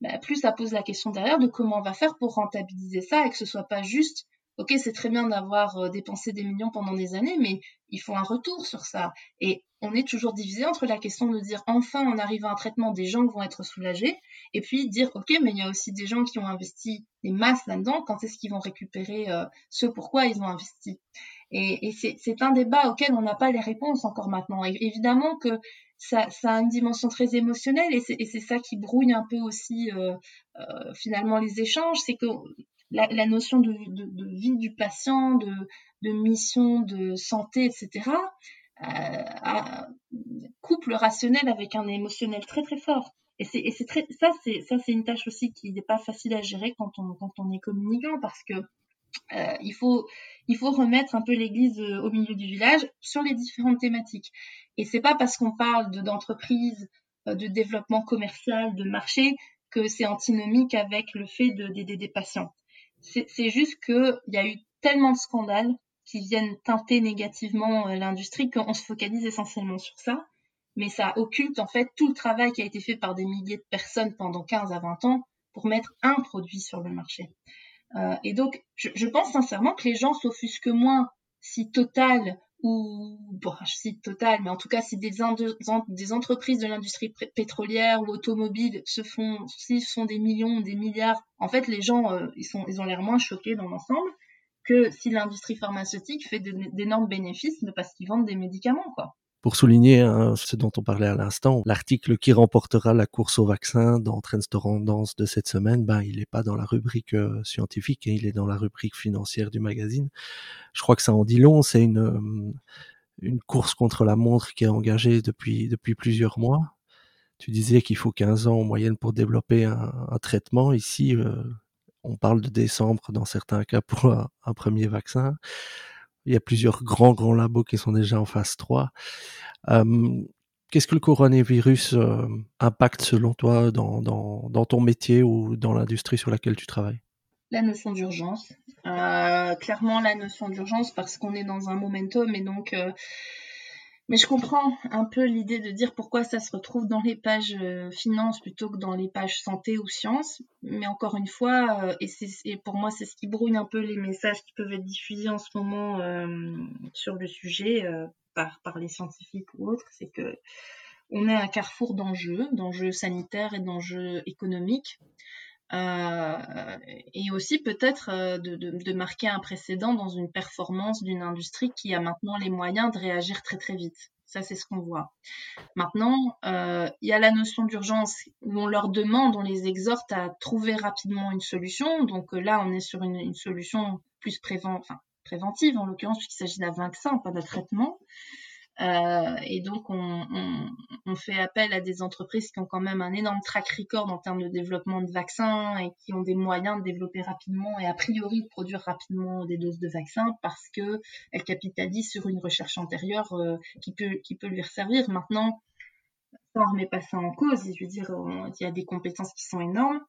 bah, plus ça pose la question derrière de comment on va faire pour rentabiliser ça et que ce soit pas juste ok, c'est très bien d'avoir euh, dépensé des millions pendant des années, mais il faut un retour sur ça. Et on est toujours divisé entre la question de dire enfin on arrive à un traitement, des gens vont être soulagés, et puis dire ok, mais il y a aussi des gens qui ont investi des masses là-dedans, quand est-ce qu'ils vont récupérer euh, ce pourquoi ils ont investi? Et, c'est un débat auquel on n'a pas les réponses encore maintenant. Évidemment que ça, a une dimension très émotionnelle et c'est ça qui brouille un peu aussi euh, finalement les échanges, c'est que la, notion de, vie du patient, de, mission de santé, etc., euh, coupe le rationnel avec un émotionnel très très fort. Et c'est très ça c'est ça c'est une tâche aussi qui n'est pas facile à gérer quand on quand on est communicant parce que euh, il faut il faut remettre un peu l'église euh, au milieu du village sur les différentes thématiques. Et c'est pas parce qu'on parle d'entreprise, de développement commercial, de marché que c'est antinomique avec le fait d'aider des patients. C'est juste qu'il y a eu tellement de scandales qui viennent teinter négativement euh, l'industrie qu'on se focalise essentiellement sur ça. Mais ça occulte en fait tout le travail qui a été fait par des milliers de personnes pendant 15 à 20 ans pour mettre un produit sur le marché. Euh, et donc, je, je, pense sincèrement que les gens s'offusquent moins si Total ou bon, je cite Total, mais en tout cas, si des, entreprises de l'industrie pétrolière ou automobile se font, s'ils sont des millions, des milliards, en fait, les gens, euh, ils, sont, ils ont l'air moins choqués dans l'ensemble que si l'industrie pharmaceutique fait d'énormes bénéfices parce qu'ils vendent des médicaments, quoi. Pour souligner hein, ce dont on parlait à l'instant, l'article qui remportera la course au vaccin dans Trends de cette semaine, ben, il n'est pas dans la rubrique euh, scientifique, et il est dans la rubrique financière du magazine. Je crois que ça en dit long, c'est une, euh, une course contre la montre qui est engagée depuis, depuis plusieurs mois. Tu disais qu'il faut 15 ans en moyenne pour développer un, traitement. Ici, euh, on parle de décembre dans certains cas pour un premier vaccin. Il y a plusieurs grands, grands labos qui sont déjà en phase 3. Qu'est-ce que le coronavirus impacte selon toi dans, dans, ton métier ou dans l'industrie sur laquelle tu travailles? La notion d'urgence. Euh, clairement, la notion d'urgence parce qu'on est dans un momentum et donc euh, mais je comprends un peu l'idée de dire pourquoi ça se retrouve dans les pages euh, finances plutôt que dans les pages santé ou sciences. Mais encore une fois, euh, et, pour moi, c'est ce qui brouille un peu les messages qui peuvent être diffusés en ce moment euh, sur le sujet par, par les scientifiques ou autres, c'est que on est à un carrefour d'enjeux, d'enjeux sanitaires et d'enjeux économiques. Et aussi peut-être de, de, marquer un précédent dans une performance d'une industrie qui a maintenant les moyens de réagir très très vite. Ça, c'est ce qu'on voit. Maintenant, euh, il y a la notion d'urgence où on leur demande, on les exhorte à trouver rapidement une solution. Donc euh, là, on est sur une, solution plus préventive, en l'occurrence, puisqu'il s'agit d'un vaccin, pas d'un traitement. Euh, et donc, on, fait appel à des entreprises qui ont quand même un énorme track record en termes de développement de vaccins et qui ont des moyens de développer rapidement et a priori de produire rapidement des doses de vaccins parce qu'elles capitalisent sur une recherche antérieure euh, qui, peut, qui peut lui servir. Maintenant, ça ne remet pas ça en cause. Je veux dire, il y a des compétences qui sont énormes.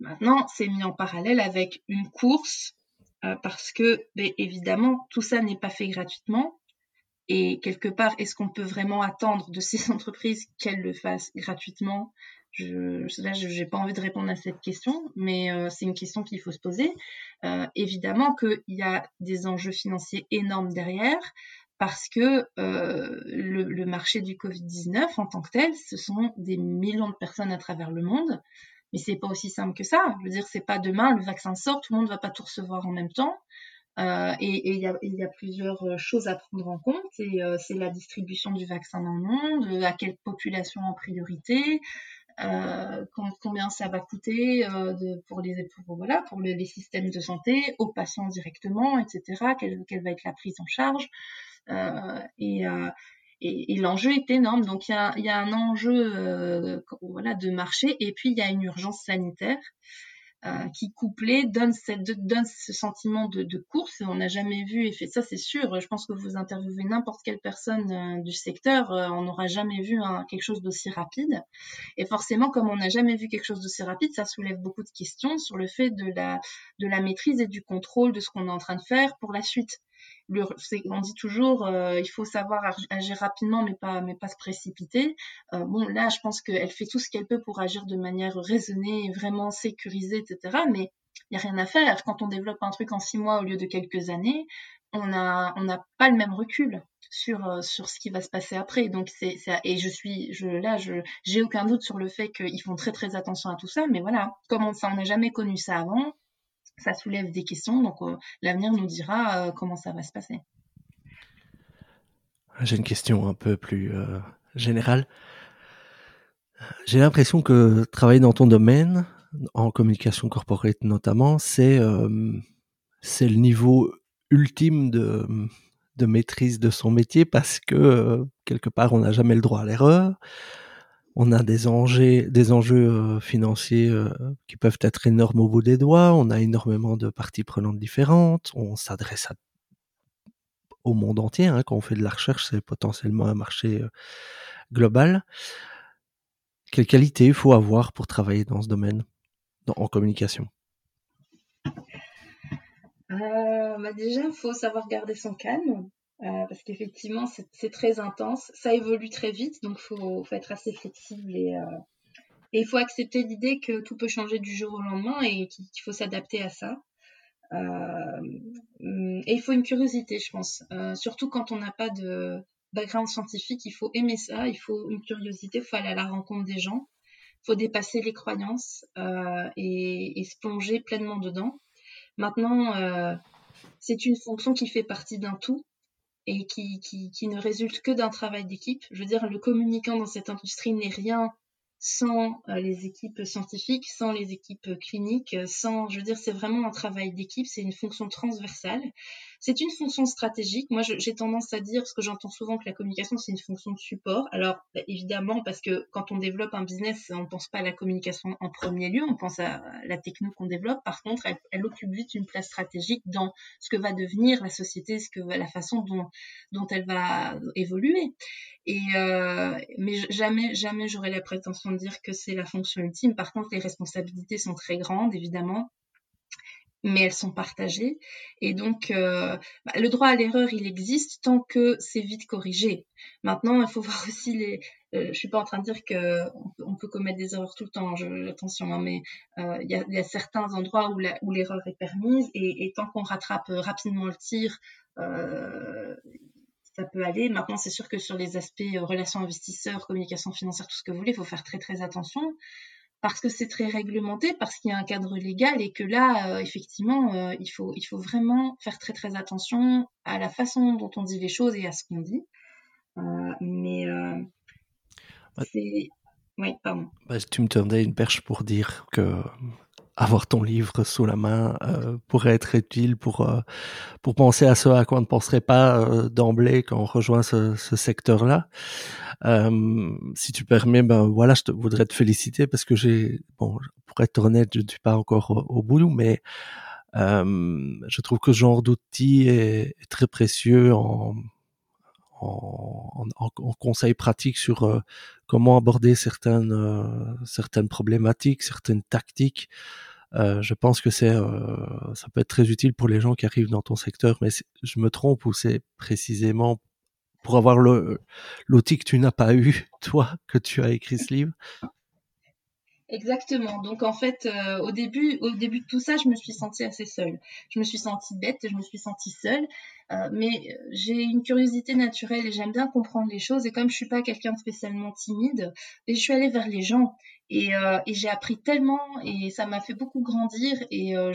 Maintenant, c'est mis en parallèle avec une course euh, parce que, ben, évidemment, tout ça n'est pas fait gratuitement. Et quelque part, est-ce qu'on peut vraiment attendre de ces entreprises qu'elles le fassent gratuitement? Je, Là, je n'ai pas envie de répondre à cette question, mais euh, c'est une question qu'il faut se poser. Euh, évidemment qu'il y a des enjeux financiers énormes derrière, parce que euh, le, marché du Covid-19 en tant que tel, ce sont des millions de personnes à travers le monde. Mais c'est pas aussi simple que ça. Je veux dire, c'est pas demain, le vaccin sort, tout le monde va pas tout recevoir en même temps. Euh, et il y, a, plusieurs euh, choses à prendre en compte. Euh, c'est la distribution du vaccin dans le monde, à quelle population en priorité, combien ça va coûter pour les voilà pour les systèmes de santé, aux patients directement, etc. Quelle, va être la prise en charge. et l'enjeu est énorme. Donc il y a un enjeu voilà, de marché et puis il y a une urgence sanitaire. Euh, qui couplé donne, cette, donne ce sentiment de, de course. On n'a jamais vu, et fait ça c'est sûr, je pense que vous interviewez n'importe quelle personne euh, du secteur, euh, on n'aura jamais vu quelque chose d'aussi rapide. Et forcément, comme on n'a jamais vu quelque chose d'aussi rapide, ça soulève beaucoup de questions sur le fait de la, de la maîtrise et du contrôle de ce qu'on est en train de faire pour la suite on dit toujours euh, il faut savoir agir rapidement mais pas mais pas se précipiter. Euh, bon là je pense qu'elle fait tout ce qu'elle peut pour agir de manière raisonnée, vraiment sécurisée, etc. Mais il n'y a rien à faire. Quand on développe un truc en six mois au lieu de quelques années, on n'a on pas le même recul sur euh, sur ce qui va se passer après. Donc c'est et je suis je là je j'ai aucun doute sur le fait qu'ils font très très attention à tout ça. Mais voilà, comme ça on n'a jamais connu ça avant, ça soulève des questions. Donc euh, l'avenir nous dira euh, comment ça va se passer. J'ai une question un peu plus euh, générale. J'ai l'impression que travailler dans ton domaine, en communication corporate notamment, c'est c'est le niveau ultime de, de maîtrise de son métier parce que quelque part on n'a jamais le droit à l'erreur on a des enjeux, euh, financiers euh, qui peuvent être énormes au bout des doigts. On a énormément de parties prenantes différentes. On s'adresse au monde entier. Hein. Quand on fait de la recherche, c'est potentiellement un marché euh, global. Quelle qualité il faut avoir pour travailler dans ce domaine, en communication? Bah Déjà, il faut savoir garder son calme. Euh, parce qu'effectivement, c'est très intense. Ça évolue très vite, donc il faut, faut, être assez flexible et, euh, et il faut accepter l'idée que tout peut changer du jour au lendemain et qu'il faut s'adapter à ça. Euh, et il faut une curiosité, je pense. Euh, surtout quand on n'a pas de background scientifique, il faut aimer ça, il faut une curiosité, il faut aller à la rencontre des gens, faut dépasser les croyances euh, et, et, se plonger pleinement dedans. Maintenant, c'est une fonction qui fait partie d'un tout et qui, ne résulte que d'un travail d'équipe. Je veux dire, le communicant dans cette industrie n'est rien sans euh, les équipes scientifiques, sans les équipes cliniques, sans, je veux dire, c'est vraiment un travail d'équipe, c'est une fonction transversale. C'est une fonction stratégique. Moi, j'ai tendance à dire, parce que j'entends souvent que la communication, c'est une fonction de support. Alors, bah, évidemment, parce que quand on développe un business, on ne pense pas à la communication en premier lieu, on pense à la techno qu'on développe. Par contre, elle, occupe vite une place stratégique dans ce que va devenir la société, ce que la façon dont, elle va évoluer. Et euh, mais jamais, jamais j'aurais la prétention de dire que c'est la fonction ultime. Par contre, les responsabilités sont très grandes, évidemment mais elles sont partagées. Et donc, euh, bah, le droit à l'erreur, il existe tant que c'est vite corrigé. Maintenant, il faut voir aussi les. Euh, je suis pas en train de dire que on, peut commettre des erreurs tout le temps. Attention, hein, mais euh, il y, a, certains endroits où l'erreur est permise et, tant qu'on rattrape rapidement le tir. ça peut aller. Maintenant, c'est sûr que sur les aspects relations investisseurs, communication financière, tout ce que vous voulez, il faut faire très très attention parce que c'est très réglementé, parce qu'il y a un cadre légal et que là, euh, effectivement, euh, il, faut, il faut vraiment faire très très attention à la façon dont on dit les choses et à ce qu'on dit. Euh, mais c'est... Oui, pardon. Bah, tu me tendais une perche pour dire que avoir ton livre sous la main euh, pourrait être utile pour euh, pour penser à ce à quoi on ne penserait pas euh, d'emblée quand on rejoint ce, ce secteur-là. si tu permets, ben voilà, je te, voudrais te féliciter parce que j'ai, bon, pour être honnête, je ne suis pas encore au, bout, mais je trouve que ce genre d'outil est, est, très précieux en en, en, en conseils pratiques sur comment aborder certaines certaines problématiques, certaines tactiques euh, je pense que euh, ça peut être très utile pour les gens qui arrivent dans ton secteur, mais je me trompe ou c'est précisément pour avoir l'outil que tu n'as pas eu, toi, que tu as écrit ce livre? Exactement. Donc en fait, euh, au début, au début de tout ça, je me suis sentie assez seule. Je me suis sentie bête, je me suis sentie seule. Euh, mais j'ai une curiosité naturelle et j'aime bien comprendre les choses. Et comme je suis pas quelqu'un de spécialement timide, et je suis allée vers les gens. Euh, et, j'ai appris tellement et ça m'a fait beaucoup grandir et euh,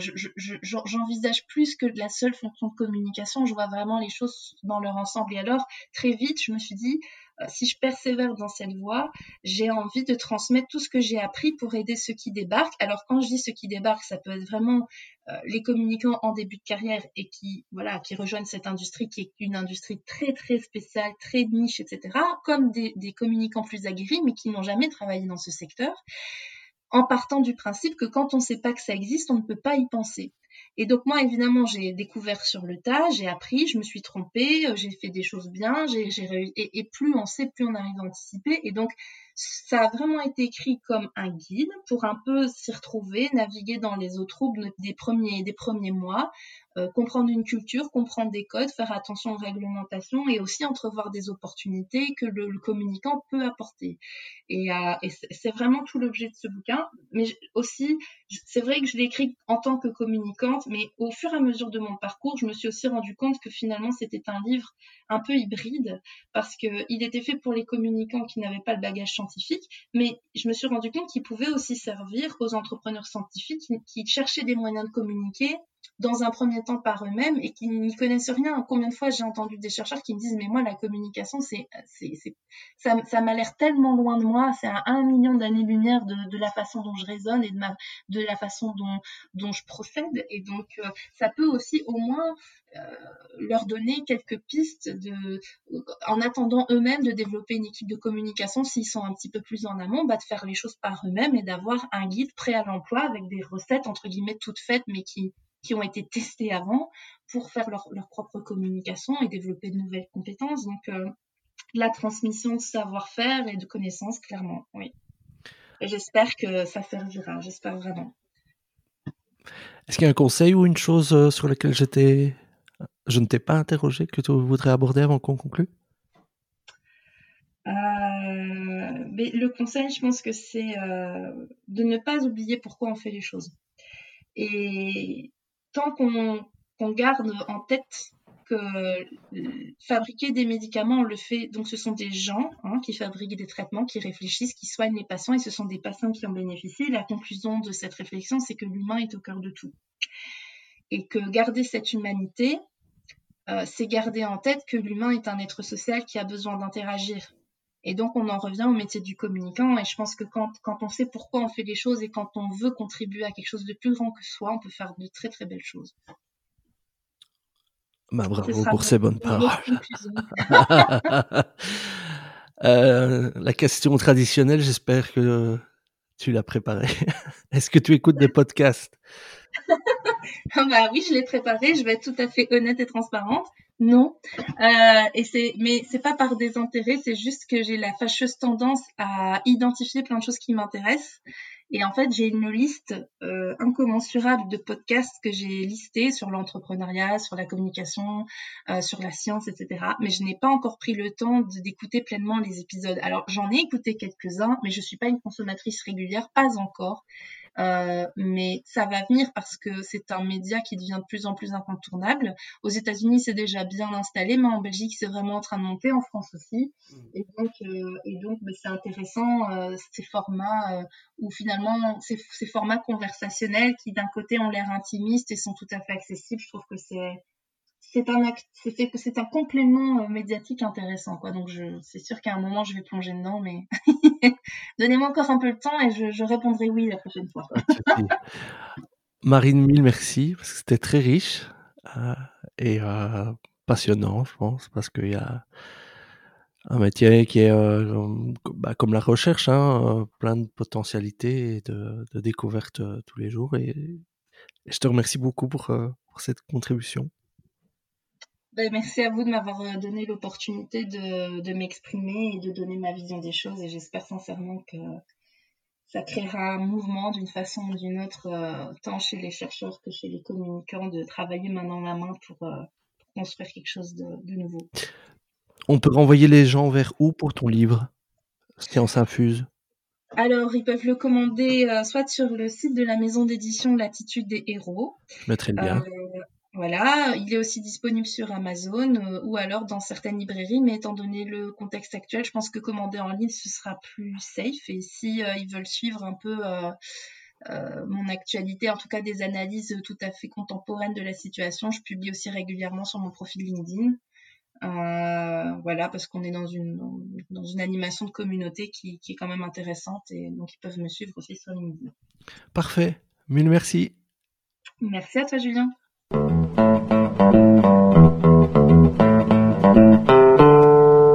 j'envisage plus que la seule fonction de communication, je vois vraiment les choses dans leur ensemble. Et alors, très vite, je me suis dit, euh, si je persévère dans cette voie, j'ai envie de transmettre tout ce que j'ai appris pour aider ceux qui débarquent. Alors quand je dis ceux qui débarquent, ça peut être vraiment euh, les communicants en début de carrière et qui voilà qui rejoignent cette industrie qui est une industrie très très spéciale, très niche, etc. Comme des, des communicants plus aguerris mais qui n'ont jamais travaillé dans ce secteur en partant du principe que quand on ne sait pas que ça existe, on ne peut pas y penser. Et donc moi, évidemment, j'ai découvert sur le tas, j'ai appris, je me suis trompée, euh, j'ai fait des choses bien, j'ai et, et plus on sait, plus on arrive à anticiper. Et donc, ça a vraiment été écrit comme un guide pour un peu s'y retrouver, naviguer dans les eaux troubles des premiers, des premiers mois, euh, comprendre une culture, comprendre des codes, faire attention aux réglementations et aussi entrevoir des opportunités que le, communicant peut apporter. Et, euh, et c'est vraiment tout l'objet de ce bouquin. Mais aussi, c'est vrai que je l'ai écrit en tant que communicante, mais au fur et à mesure de mon parcours, je me suis aussi rendu compte que finalement c'était un livre un peu hybride parce qu'il était fait pour les communicants qui n'avaient pas le bagage scientifique, mais je me suis rendu compte qu'il pouvait aussi servir aux entrepreneurs scientifiques qui cherchaient des moyens de communiquer dans un premier temps par eux-mêmes et qui n'y connaissent rien. Combien de fois j'ai entendu des chercheurs qui me disent mais moi la communication c'est ça, ça m'a l'air tellement loin de moi, c'est à un million d'années-lumière de, de, la façon dont je raisonne et de ma de la façon dont dont je procède et donc euh, ça peut aussi au moins euh, leur donner quelques pistes de en attendant eux-mêmes de développer une équipe de communication s'ils sont un petit peu plus en amont, bah, de faire les choses par eux-mêmes et d'avoir un guide prêt à l'emploi avec des recettes entre guillemets toutes faites mais qui qui ont été testés avant pour faire leur, leur propre communication et développer de nouvelles compétences. Donc, euh, la transmission de savoir-faire et de connaissances, clairement, oui. Et j'espère que ça servira, j'espère vraiment. Est-ce qu'il y a un conseil ou une chose euh, sur laquelle j'étais, je ne t'ai pas interrogé que tu voudrais aborder avant qu'on conclue? Euh, mais le conseil, je pense que c'est de ne pas oublier pourquoi on fait les choses. Et tant qu'on garde en tête que fabriquer des médicaments, on le fait, donc ce sont des gens hein, qui fabriquent des traitements, qui réfléchissent, qui soignent les patients, et ce sont des patients qui en bénéficient. La conclusion de cette réflexion, c'est que l'humain est au cœur de tout. Et que garder cette humanité, euh, c'est garder en tête que l'humain est un être social qui a besoin d'interagir, et donc, on en revient au métier du communicant. Et je pense que quand, quand on sait pourquoi on fait les choses et quand on veut contribuer à quelque chose de plus grand que soi, on peut faire de très très belles choses. Bah, bravo pour ces bonnes paroles. euh, la question traditionnelle, j'espère que tu l'as préparée. Est-ce que tu écoutes des podcasts? Bah oui, je l'ai préparé. Je vais être tout à fait honnête et transparente. Non. Euh, et c'est, mais c'est pas par désintérêt, c'est juste que j'ai la fâcheuse tendance à identifier plein de choses qui m'intéressent. Et en fait, j'ai une liste euh, incommensurable de podcasts que j'ai listés sur l'entrepreneuriat, sur la communication, euh, sur la science, etc. Mais je n'ai pas encore pris le temps d'écouter pleinement les épisodes. Alors, j'en ai écouté quelques-uns, mais je suis pas une consommatrice régulière, pas encore. Euh, mais ça va venir parce que c'est un média qui devient de plus en plus incontournable. Aux États-Unis, c'est déjà bien installé, mais en Belgique, c'est vraiment en train de monter, en France aussi. Mmh. Et donc, euh, et donc, bah, c'est intéressant euh, ces formats euh, où finalement ces, ces formats conversationnels qui d'un côté ont l'air intimistes et sont tout à fait accessibles. Je trouve que c'est c'est un c'est un complément euh, médiatique intéressant quoi. Donc je c'est sûr qu'à un moment je vais plonger dedans mais donnez-moi encore un peu de temps et je, répondrai oui la prochaine fois. Marine mille merci parce que c'était très riche euh, et euh, passionnant je pense parce qu'il y a un métier qui est bah, comme la recherche hein, plein de potentialités et de, de découvertes tous les jours et, et, je te remercie beaucoup pour, pour cette contribution ben, merci à vous de m'avoir euh, donné l'opportunité de, de m'exprimer et de donner ma vision des choses et j'espère sincèrement que ça créera un mouvement d'une façon ou d'une autre, euh, tant chez les chercheurs que chez les communicants, de travailler main dans la main pour, euh, construire quelque chose de, de, nouveau. On peut renvoyer les gens vers où pour ton livre? Science Infuse alors, ils peuvent le commander soit sur le site de la maison d'édition Latitude des Héros. Je mettrai le lien Voilà, il est aussi disponible sur Amazon euh, ou alors dans certaines librairies, mais étant donné le contexte actuel, je pense que commander en ligne, ce sera plus safe. Et si euh, ils veulent suivre un peu euh, mon actualité, en tout cas des analyses tout à fait contemporaines de la situation, je publie aussi régulièrement sur mon profil LinkedIn. voilà, parce qu'on est dans une, dans une animation de communauté qui, qui est quand même intéressante et donc ils peuvent me suivre aussi sur LinkedIn. Parfait, mille merci. Merci à toi Julien.